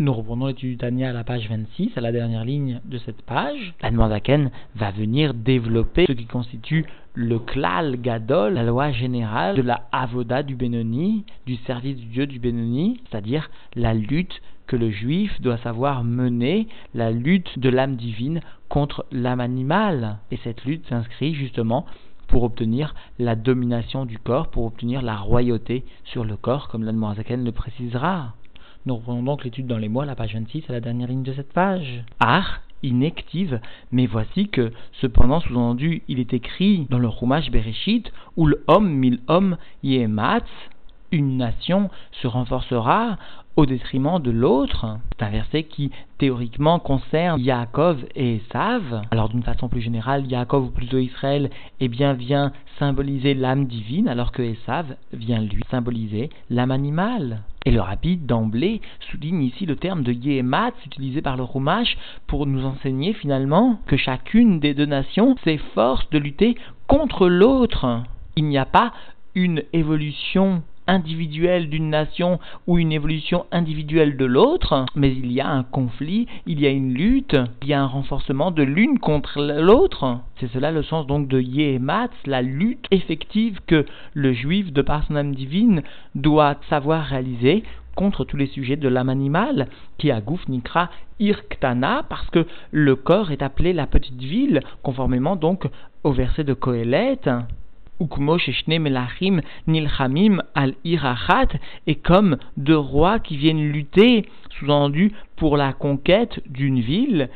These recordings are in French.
Nous reprenons l'étude du Tania à la page 26, à la dernière ligne de cette page. L'Anmoisaken va venir développer ce qui constitue le klal gadol, la loi générale de la avoda du Benoni, du service du Dieu du Benoni, c'est-à-dire la lutte que le juif doit savoir mener, la lutte de l'âme divine contre l'âme animale. Et cette lutte s'inscrit justement pour obtenir la domination du corps, pour obtenir la royauté sur le corps, comme l'Anmoisaken le précisera. Nous reprenons donc l'étude dans les mois, la page 26, à la dernière ligne de cette page. Ar, inactive, mais voici que, cependant, sous-entendu, il est écrit dans le Rumash Bereshit, où le homme, mille hommes, yematz, une nation se renforcera au détriment de l'autre. C'est un verset qui théoriquement concerne Yaakov et Esav. Alors d'une façon plus générale, Yaakov ou plutôt Israël, eh bien vient symboliser l'âme divine, alors que Esav vient lui symboliser l'âme animale. Et le rapide d'emblée souligne ici le terme de Yehemat utilisé par le Rumash pour nous enseigner finalement que chacune des deux nations s'efforce de lutter contre l'autre. Il n'y a pas une évolution individuelle d'une nation ou une évolution individuelle de l'autre, mais il y a un conflit, il y a une lutte, il y a un renforcement de l'une contre l'autre. C'est cela le sens donc de Yehematz, la lutte effective que le juif, de par son âme divine, doit savoir réaliser contre tous les sujets de l'âme animale, qui a Gouf Nikra Irktana, parce que le corps est appelé la petite ville, conformément donc au verset de Kohelet. Melachim Nilchamim al Irachat, et comme deux rois qui viennent lutter, sous-entendu, pour la conquête d'une ville,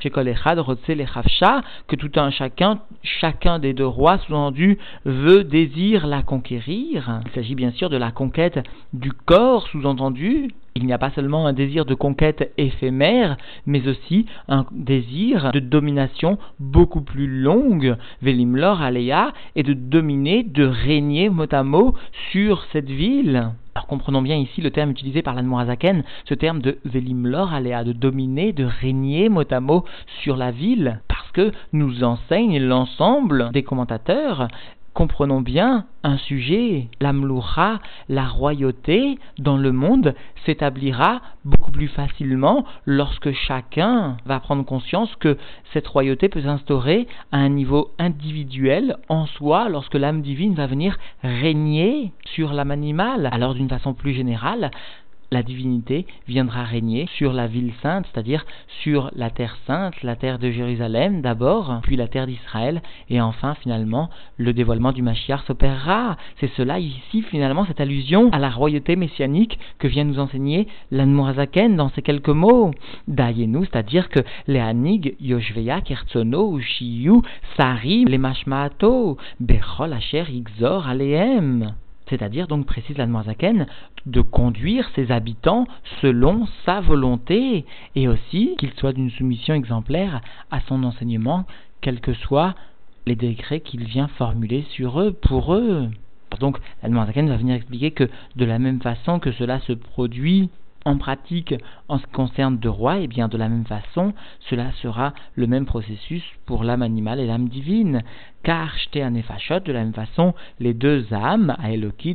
que tout un chacun, chacun des deux rois, sous-entendu, veut, désire la conquérir. Il s'agit bien sûr de la conquête du corps, sous-entendu, il n'y a pas seulement un désir de conquête éphémère, mais aussi un désir de domination beaucoup plus longue, Velimlor Alea, et de dominer, de régner mot à mot sur cette ville. Alors comprenons bien ici le terme utilisé par l'Anmorazaken, ce terme de Velimlor Alea, de dominer, de régner mot à mot sur la ville, parce que nous enseigne l'ensemble des commentateurs comprenons bien un sujet, l'amloucha, la royauté dans le monde s'établira beaucoup plus facilement lorsque chacun va prendre conscience que cette royauté peut s'instaurer à un niveau individuel en soi lorsque l'âme divine va venir régner sur l'âme animale. Alors d'une façon plus générale, la divinité viendra régner sur la ville sainte, c'est-à-dire sur la terre sainte, la terre de Jérusalem d'abord, puis la terre d'Israël, et enfin finalement le dévoilement du Mashiach s'opérera. C'est cela ici finalement cette allusion à la royauté messianique que vient nous enseigner l'Anmorazaken dans ces quelques mots. Dayenu, c'est-à-dire que les Anig, Yoshveya, Kertsono, Ushiyu, Sarim, les Mashmaato, Bechol Asher, Ixor, Aleem c'est-à-dire donc précise la Zaken, de conduire ses habitants selon sa volonté, et aussi qu'ils soient d'une soumission exemplaire à son enseignement, quels que soient les décrets qu'il vient formuler sur eux, pour eux. Donc, la Zaken va venir expliquer que de la même façon que cela se produit en pratique, en ce qui concerne de roi, et eh bien de la même façon, cela sera le même processus pour l'âme animale et l'âme divine. Car nefashot, de la même façon, les deux âmes,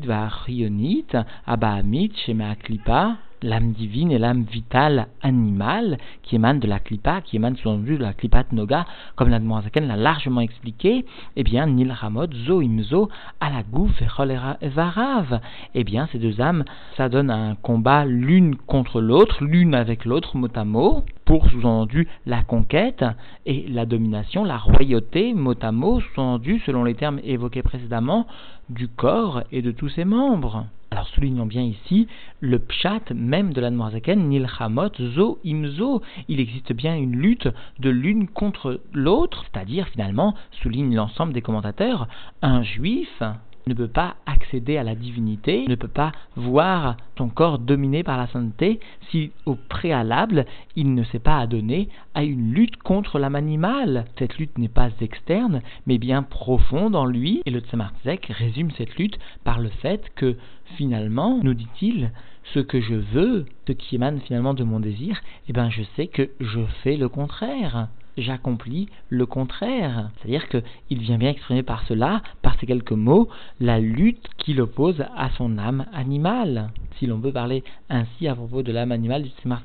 va Rionit, Abahamit, Shema Klipa, l'âme divine et l'âme vitale animale qui émane de la klipa, qui émane selon de la klipat noga, comme la l'a largement expliqué, eh bien, nil ramot zo imzo à la gouf et varav. Eh bien, ces deux âmes, ça donne un combat l'une contre l'autre, l'une avec l'autre, mot à mot, pour sous-entendu la conquête et la domination, la royauté, mot à mot, sous-entendu, selon les termes évoqués précédemment, du corps et de tous ses membres. Alors soulignons bien ici le pshat même de la Noirzaken, Nilchamot, Zo, Imzo. Il existe bien une lutte de l'une contre l'autre, c'est-à-dire finalement, souligne l'ensemble des commentateurs, un juif ne peut pas accéder à la divinité, ne peut pas voir ton corps dominé par la sainteté si au préalable il ne s'est pas adonné à une lutte contre l'âme animale. Cette lutte n'est pas externe, mais bien profonde en lui, et le Tzemar résume cette lutte par le fait que finalement, nous dit-il, ce que je veux, ce qui émane finalement de mon désir, eh bien je sais que je fais le contraire. J'accomplis le contraire. C'est-à-dire qu'il vient bien exprimer par cela, par ces quelques mots, la lutte qu'il oppose à son âme animale. Si l'on peut parler ainsi à propos de l'âme animale du Tzemar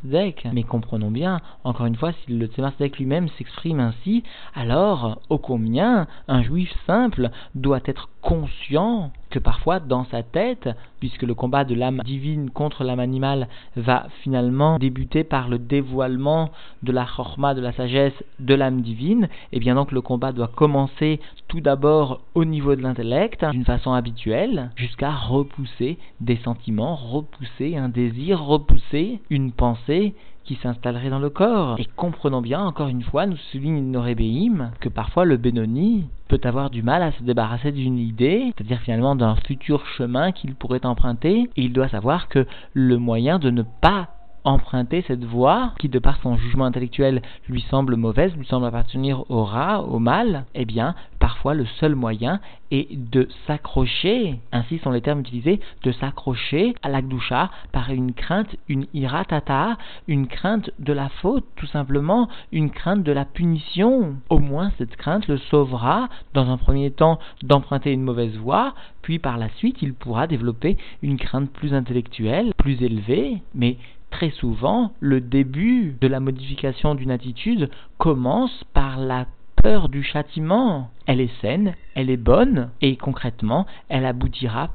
Mais comprenons bien, encore une fois, si le Tzemar lui-même s'exprime ainsi, alors, ô combien un juif simple doit être conscient parfois dans sa tête, puisque le combat de l'âme divine contre l'âme animale va finalement débuter par le dévoilement de la chorma, de la sagesse de l'âme divine, et eh bien donc le combat doit commencer tout d'abord au niveau de l'intellect, d'une façon habituelle, jusqu'à repousser des sentiments, repousser un désir, repousser une pensée qui s'installerait dans le corps. Et comprenons bien, encore une fois, nous souligne Norébéim, que parfois le Benoni peut avoir du mal à se débarrasser d'une idée, c'est-à-dire finalement d'un futur chemin qu'il pourrait emprunter, et il doit savoir que le moyen de ne pas emprunter cette voie qui, de par son jugement intellectuel, lui semble mauvaise, lui semble appartenir au rat, au mal, eh bien, parfois le seul moyen est de s'accrocher, ainsi sont les termes utilisés, de s'accrocher à l'akdoucha par une crainte, une iratata, une crainte de la faute, tout simplement, une crainte de la punition. Au moins, cette crainte le sauvera, dans un premier temps, d'emprunter une mauvaise voie, puis par la suite, il pourra développer une crainte plus intellectuelle, plus élevée, mais très souvent, le début de la modification d'une attitude commence par la peur du châtiment. Elle est saine, elle est bonne, et concrètement, elle aboutira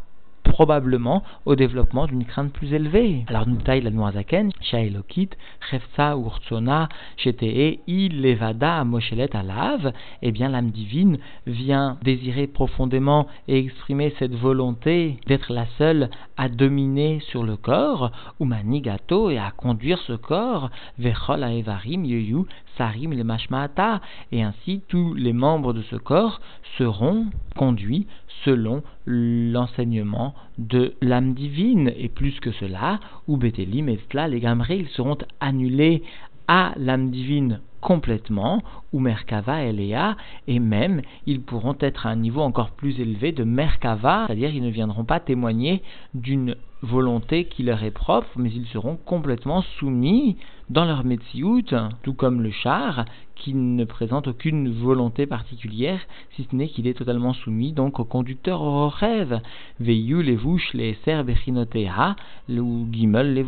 probablement au développement d'une crainte plus élevée. Alors taille la Noazaken, Shaelokit, Chefsa Urtsona, Shetee, Il Levada Moshelet Alav, eh bien l'âme divine vient désirer profondément et exprimer cette volonté d'être la seule à dominer sur le corps, ou manigato et à conduire ce corps, Vechol Aevarim Yoyu Sarim le Mashmaata, et ainsi tous les membres de ce corps seront conduits selon l'enseignement de l'âme divine, et plus que cela, ou Betelim et les Gamré, ils seront annulés à l'âme divine complètement, ou Merkava et Léa, et même ils pourront être à un niveau encore plus élevé de Merkava, c'est-à-dire ils ne viendront pas témoigner d'une volonté qui leur est propre, mais ils seront complètement soumis dans leur Metsiout, tout comme le char, qui ne présente aucune volonté particulière, si ce n'est qu'il est totalement soumis donc au conducteur au rêve. Veillou les vouches les serbes ou gimel les.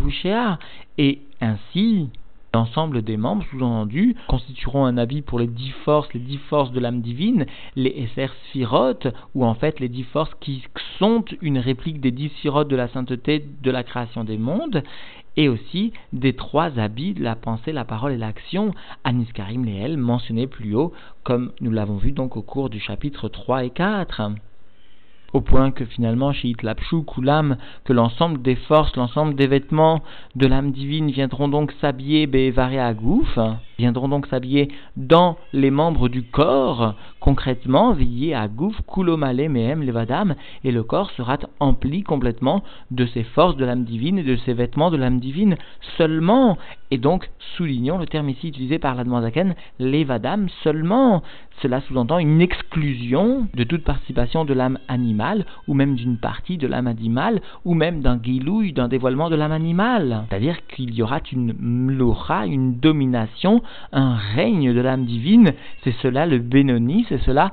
Et ainsi, L'ensemble des membres, sous-entendu, constitueront un avis pour les dix forces, les dix forces de l'âme divine, les Esser Sphirotes, ou en fait les dix forces qui sont une réplique des dix Sphirotes de la sainteté de la création des mondes, et aussi des trois habits de la pensée, la parole et l'action, Aniskarim Leel, mentionnés plus haut, comme nous l'avons vu donc au cours du chapitre 3 et 4 au point que finalement chez Itlapchou, Koulam, que l'ensemble des forces, l'ensemble des vêtements de l'âme divine viendront donc s'habiller Bévaré à Gouf, viendront donc s'habiller dans les membres du corps, concrètement, veiller à Gouf, Koulomale, Mehem, Levadam, et le corps sera empli complètement de ces forces de l'âme divine et de ces vêtements de l'âme divine seulement. Et donc, soulignons le terme ici utilisé par la Zaken, Levadam seulement. Cela sous-entend une exclusion de toute participation de l'âme animale, ou même d'une partie de l'âme animale, ou même d'un guilouille, d'un dévoilement de l'âme animale. C'est-à-dire qu'il y aura une mlora, une domination, un règne de l'âme divine. C'est cela le Benoni, c'est cela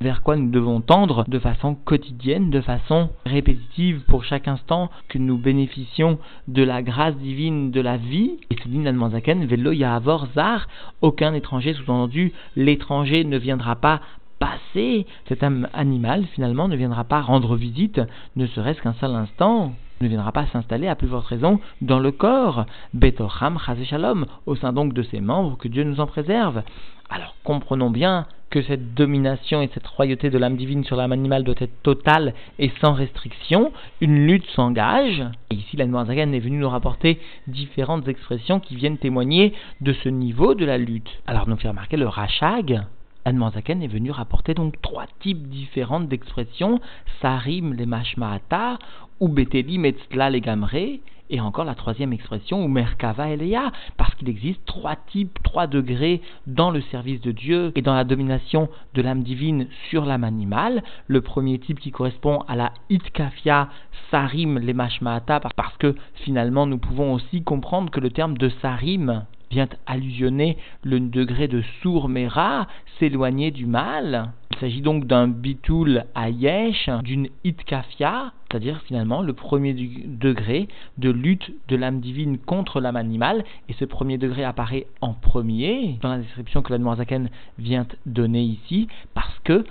vers quoi nous devons tendre de façon quotidienne, de façon répétitive pour chaque instant que nous bénéficions de la grâce divine de la vie. Et souligne l'Admanzaken, Velo Yahavor Zar, aucun étranger, sous-entendu, l'étranger ne viendra pas passer, cet âme animal finalement ne viendra pas rendre visite, ne serait-ce qu'un seul instant ne viendra pas s'installer à plus forte raison dans le corps, Betocham Shalom, au sein donc de ses membres, que Dieu nous en préserve. Alors comprenons bien que cette domination et cette royauté de l'âme divine sur l'âme animale doit être totale et sans restriction. Une lutte s'engage. Et ici, la Noirzagan est venue nous rapporter différentes expressions qui viennent témoigner de ce niveau de la lutte. Alors, nous fait remarquer le rachag. Zaken est venu rapporter donc trois types différents d'expressions, sarim les mashmaata, ou beteli metzla les gamre, et encore la troisième expression, ou merkava eleya, parce qu'il existe trois types, trois degrés dans le service de Dieu et dans la domination de l'âme divine sur l'âme animale. Le premier type qui correspond à la itkafia sarim les mashmaata, parce que finalement nous pouvons aussi comprendre que le terme de sarim vient allusionner le degré de sourmera, s'éloigner du mal. Il s'agit donc d'un bitul ayesh, d'une itkafia, c'est-à-dire finalement le premier degré de lutte de l'âme divine contre l'âme animale, et ce premier degré apparaît en premier dans la description que la Zaken vient donner ici, parce que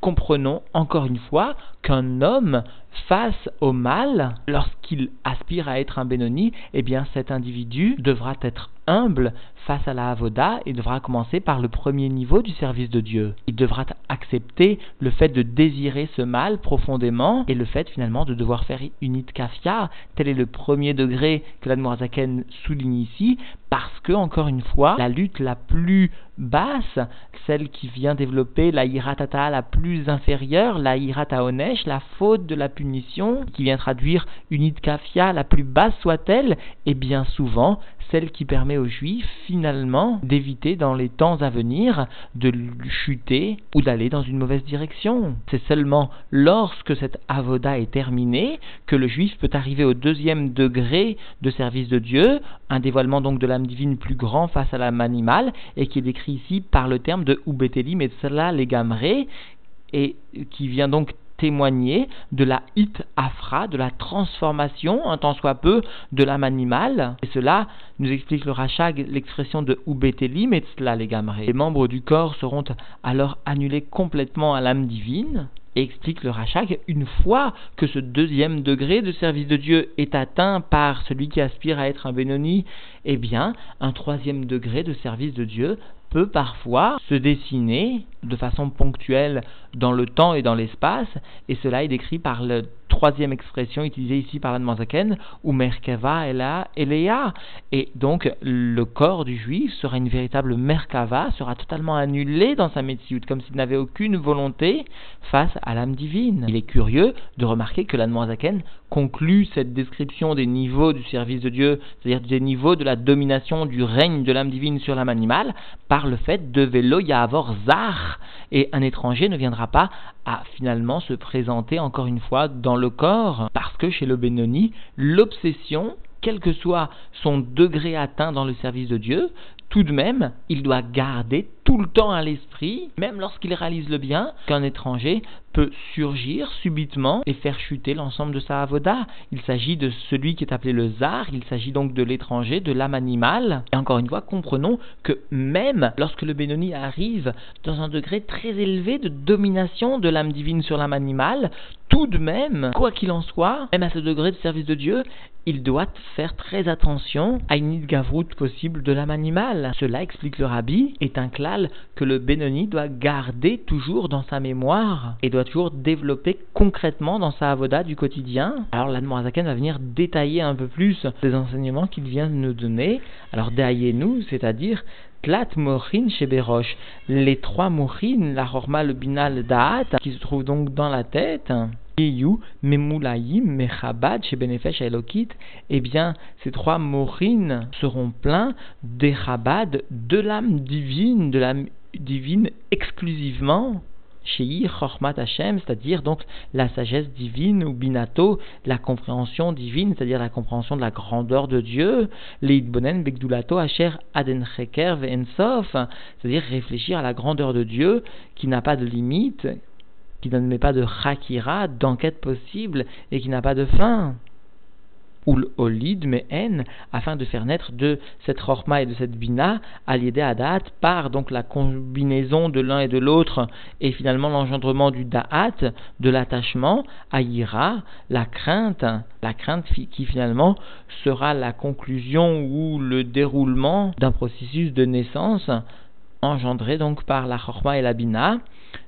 comprenons encore une fois qu'un homme face au mal, lorsqu'il aspire à être un Benoni, eh bien cet individu devra être humble face à la Avoda et devra commencer par le premier niveau du service de Dieu. Il devra accepter le fait de désirer ce mal profondément et le fait finalement de devoir faire une kafia. Tel est le premier degré que l'Admorazaken souligne ici, parce que, encore une fois, la lutte la plus basse, celle qui vient développer la iratata la plus inférieure, la irata onesh, la faute de la punition, qui vient traduire une kafia la plus basse soit-elle, et bien souvent celle qui permet aux juifs finalement d'éviter dans les temps à venir de chuter ou d'aller dans une mauvaise direction. C'est seulement lorsque cette avoda est terminée que le juif peut arriver au deuxième degré de service de Dieu, un dévoilement donc de l'âme divine plus grand face à l'âme animale et qui est décrit ici par le terme de Ubeteli Metzala Legamre et qui vient donc témoigner de la hit afra, de la transformation, un tant soit peu, de l'âme animale. Et cela nous explique le Rachag l'expression de Ubeteli Metzla Legamre. Les membres du corps seront alors annulés complètement à l'âme divine. Et explique le Rachag, une fois que ce deuxième degré de service de Dieu est atteint par celui qui aspire à être un Benoni, eh bien, un troisième degré de service de Dieu peut parfois se dessiner de façon ponctuelle dans le temps et dans l'espace, et cela est décrit par la troisième expression utilisée ici par la ou Merkava Elea. Et donc, le corps du juif sera une véritable Merkava, sera totalement annulé dans sa médecine, comme s'il n'avait aucune volonté face à l'âme divine. Il est curieux de remarquer que la conclut cette description des niveaux du service de Dieu, c'est-à-dire des niveaux de la domination du règne de l'âme divine sur l'âme animale, par le fait de Velo Yahavor Zar, et un étranger ne viendra pas à finalement se présenter encore une fois dans le corps, parce que chez le Benoni, l'obsession quel que soit son degré atteint dans le service de Dieu, tout de même, il doit garder tout le temps à l'esprit, même lorsqu'il réalise le bien, qu'un étranger peut surgir subitement et faire chuter l'ensemble de sa avoda. Il s'agit de celui qui est appelé le zar, il s'agit donc de l'étranger, de l'âme animale. Et encore une fois, comprenons que même lorsque le Benoni arrive dans un degré très élevé de domination de l'âme divine sur l'âme animale, tout de même, quoi qu'il en soit, même à ce degré de service de Dieu, il doit faire très attention à une gavrout possible de l'âme animale. Cela, explique le rabbi, est un que le Benoni doit garder toujours dans sa mémoire et doit toujours développer concrètement dans sa avoda du quotidien. Alors l'Admorazaken va venir détailler un peu plus les enseignements qu'il vient de nous donner. Alors déhaillez-nous, c'est-à-dire Tlat Morin chez Beroche, les trois Morin, la Horma, le Bina, le Da'at, qui se trouvent donc dans la tête, Eh bien, ces trois Morin seront pleins des de l'âme divine, de l'âme divine exclusivement chez Chormat Hashem, c'est-à-dire donc la sagesse divine ou binato, la compréhension divine, c'est-à-dire la compréhension de la grandeur de Dieu, Leidbonen Begdulato Asher Adencheker Ve'ensof, c'est-à-dire réfléchir à la grandeur de Dieu qui n'a pas de limite, qui ne met pas de chakira, d'enquête possible et qui n'a pas de fin. Ou olid en afin de faire naître de cette rorma et de cette bina, à adat, par donc la combinaison de l'un et de l'autre, et finalement l'engendrement du da'at, de l'attachement, à ira, la crainte, la crainte qui finalement sera la conclusion ou le déroulement d'un processus de naissance engendré donc par la chorma et la bina,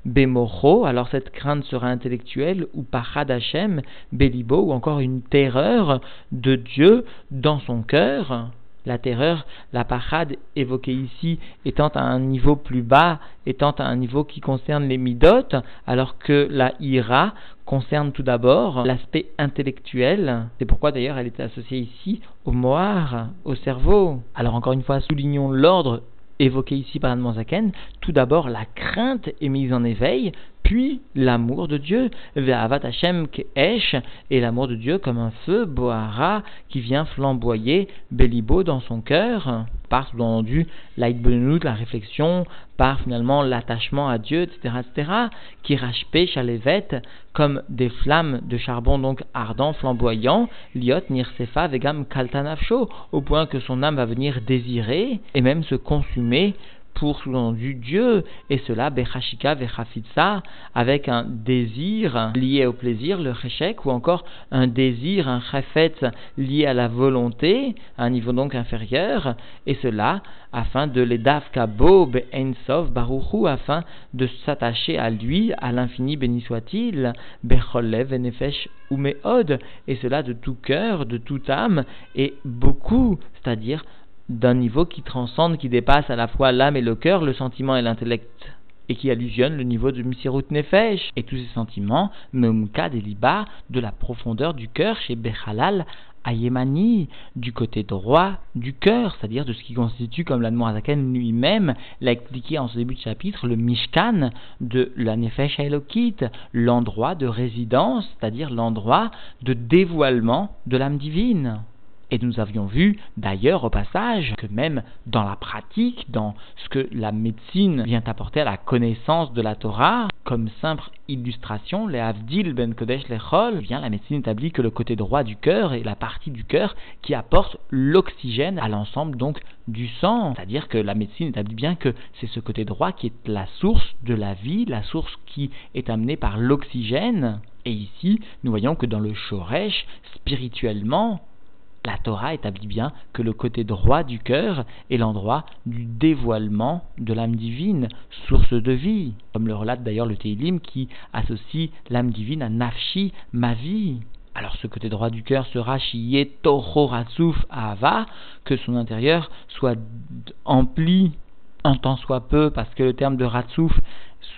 Bemocho, alors cette crainte sera intellectuelle, ou par Hadachem, Belibo, ou encore une terreur de Dieu dans son cœur. La terreur, la parade évoquée ici étant à un niveau plus bas, étant à un niveau qui concerne les midotes, alors que la ira concerne tout d'abord l'aspect intellectuel. C'est pourquoi d'ailleurs elle est associée ici au moar, au cerveau. Alors encore une fois, soulignons l'ordre évoqué ici par Anne Zaken, tout d'abord la crainte est mise en éveil, puis l'amour de Dieu, Ve'avat Hashem Ke'esh, et l'amour de Dieu comme un feu, Bohara, qui vient flamboyer Bélibo dans son cœur, par sous-entendu l'aïdbenut, la réflexion, par finalement l'attachement à Dieu, etc., etc., qui rachpe chalevet, comme des flammes de charbon donc ardent, flamboyant, liot, nirsefa, vegam kaltanafsho, au point que son âme va venir désirer et même se consumer pour sous-entendu Dieu, et cela, Bechashika Vechafitsa, avec un désir lié au plaisir, le Cheshek, ou encore un désir, un Chafet lié à la volonté, à un niveau donc inférieur, et cela afin de les Kabo Ensov Baruchu, afin de s'attacher à lui, à l'infini béni soit-il, Becholev Nefesh Umeod, et cela de tout cœur, de toute âme, et beaucoup, c'est-à-dire d'un niveau qui transcende, qui dépasse à la fois l'âme et le cœur, le sentiment et l'intellect, et qui allusionne le niveau de Misirut Nefesh, et tous ces sentiments, Meumka Deliba, de la profondeur du cœur chez Bechalal, Ayemani, du côté droit du cœur, c'est-à-dire de ce qui constitue, comme l'Admorazaken lui-même l'a expliqué en ce début de chapitre, le Mishkan de la Nefesh Elokit, l'endroit de résidence, c'est-à-dire l'endroit de dévoilement de l'âme divine. Et nous avions vu d'ailleurs au passage que même dans la pratique, dans ce que la médecine vient apporter à la connaissance de la Torah, comme simple illustration, les Avdil ben Kodesh Lechol, eh la médecine établit que le côté droit du cœur est la partie du cœur qui apporte l'oxygène à l'ensemble donc du sang. C'est-à-dire que la médecine établit bien que c'est ce côté droit qui est la source de la vie, la source qui est amenée par l'oxygène. Et ici, nous voyons que dans le Shoresh, spirituellement, la Torah établit bien que le côté droit du cœur est l'endroit du dévoilement de l'âme divine, source de vie, comme le relate d'ailleurs le Teilim qui associe l'âme divine à Nafshi, ma vie. Alors ce côté droit du cœur sera Shiye Toho Ava, que son intérieur soit empli en tant soit peu, parce que le terme de Ratsouf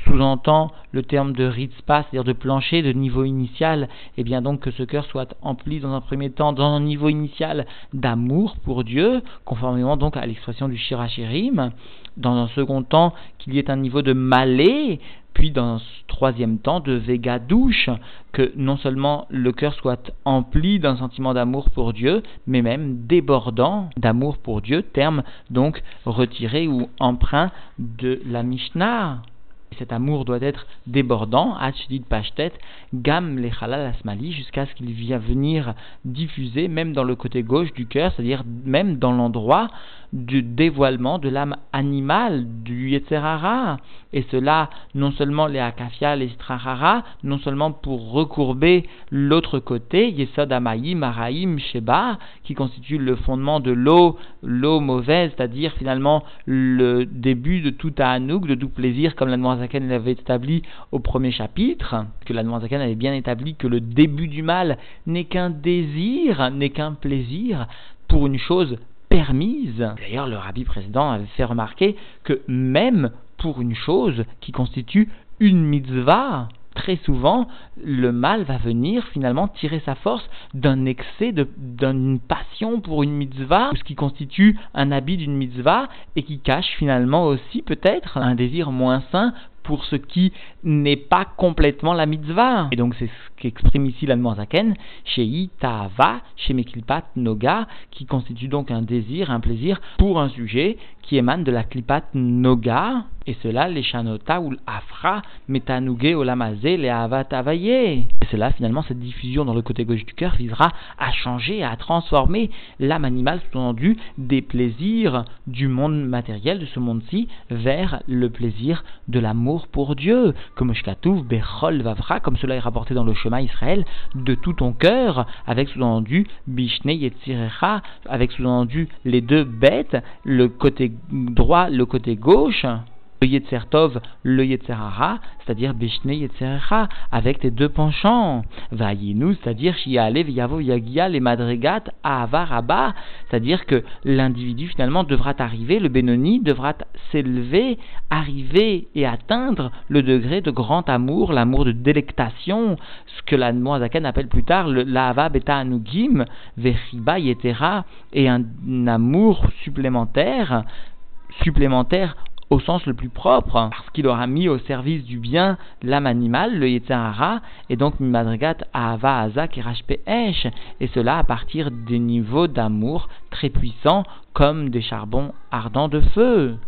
sous-entend le terme de ritzpa, c'est-à-dire de plancher, de niveau initial, et bien donc que ce cœur soit empli dans un premier temps dans un niveau initial d'amour pour Dieu, conformément donc à l'expression du Shirachirim, dans un second temps qu'il y ait un niveau de malé, puis dans un troisième temps de véga douche, que non seulement le cœur soit empli d'un sentiment d'amour pour Dieu, mais même débordant d'amour pour Dieu, terme donc retiré ou emprunt de la Mishnah. Cet amour doit être débordant, Hachidit Pashtet, Gam Lechalal Asmali, jusqu'à ce qu'il vienne venir diffuser, même dans le côté gauche du cœur, c'est-à-dire même dans l'endroit du dévoilement de l'âme animale, du Yetzerara. Et cela, non seulement les Akafia, les Strahara, non seulement pour recourber l'autre côté, Yesod Amayim, Araim, Sheba, qui constitue le fondement de l'eau, l'eau mauvaise, c'est-à-dire finalement le début de tout Anouk, de tout plaisir, comme la Zaken l'avait établi au premier chapitre, que la Zaken avait bien établi que le début du mal n'est qu'un désir, n'est qu'un plaisir pour une chose D'ailleurs, le rabbi précédent avait fait remarquer que même pour une chose qui constitue une mitzvah, très souvent, le mal va venir finalement tirer sa force d'un excès, d'une passion pour une mitzvah, ce qui constitue un habit d'une mitzvah et qui cache finalement aussi peut-être un désir moins sain pour ce qui n'est pas complètement la mitzvah. Et donc c'est ce qu'exprime ici l'Admorazaken, chez Ta'ava, chez Mekilpat Noga, qui constitue donc un désir, un plaisir pour un sujet qui émane de la Klipat Noga, et cela, les Chanota ou l'Afra, Metanuge Olamazé, les Avatavaye. Et cela, finalement, cette diffusion dans le côté gauche du cœur visera à changer, à transformer l'âme animale, sous-entendu, des plaisirs du monde matériel, de ce monde-ci, vers le plaisir de l'amour pour Dieu. Comme Shkatouf, Bechol Vavra, comme cela est rapporté dans le chemin Israël, de tout ton cœur, avec sous-entendu Bishne Yetzirecha, avec sous-entendu les deux bêtes, le côté droit, le côté gauche le Yetzertov, le Yetzerara, c'est-à-dire Bishne Yetzerara, avec tes deux penchants. Vayinu, c'est-à-dire Shiale, Yavo, Yagia, les Madrigat, Avaraba, c'est-à-dire que l'individu finalement devra arriver, le Benoni devra s'élever, arriver et atteindre le degré de grand amour, l'amour de délectation, ce que la Moazaken appelle plus tard le Lava Beta Anugim, Vechiba Yetera, et un amour supplémentaire supplémentaire au sens le plus propre, parce qu'il aura mis au service du bien l'âme animale, le Yetzirara, et donc Mimadrigat Ahava Azak Esh, et cela à partir des niveaux d'amour très puissants comme des charbons ardents de feu.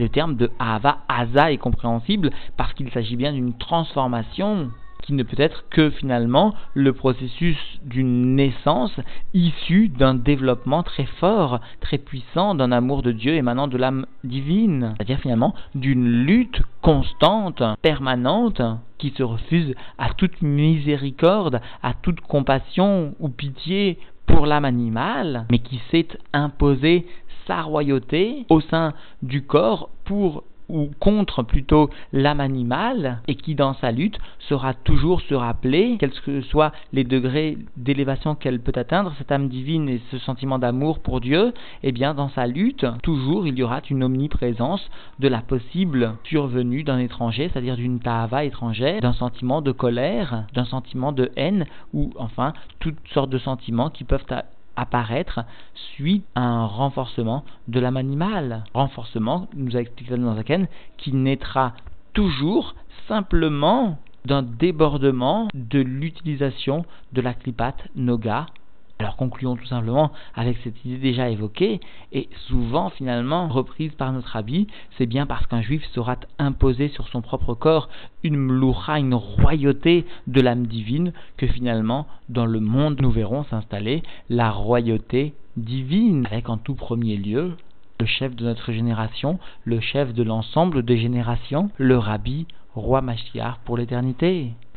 Le terme de Ahava Aza est compréhensible parce qu'il s'agit bien d'une transformation qui ne peut être que finalement le processus d'une naissance issue d'un développement très fort, très puissant d'un amour de Dieu émanant de l'âme divine, c'est-à-dire finalement d'une lutte constante, permanente, qui se refuse à toute miséricorde, à toute compassion ou pitié pour l'âme animale, mais qui s'est imposé sa royauté au sein du corps pour ou contre plutôt l'âme animale et qui dans sa lutte sera toujours se rappeler, quels que soient les degrés d'élévation qu'elle peut atteindre, cette âme divine et ce sentiment d'amour pour Dieu, et eh bien dans sa lutte, toujours il y aura une omniprésence de la possible survenue d'un étranger, c'est-à-dire d'une tahava étrangère, d'un sentiment de colère, d'un sentiment de haine ou enfin toutes sortes de sentiments qui peuvent apparaître suite à un renforcement de l'âme animale. Renforcement, nous a expliqué dans Zaken, qui naîtra toujours simplement d'un débordement de l'utilisation de la klipat noga alors concluons tout simplement avec cette idée déjà évoquée et souvent finalement reprise par notre habit, c'est bien parce qu'un juif saura imposer sur son propre corps une mloucha, une royauté de l'âme divine que finalement dans le monde nous verrons s'installer la royauté divine avec en tout premier lieu le chef de notre génération, le chef de l'ensemble des générations, le rabbi, roi Mashiach pour l'éternité.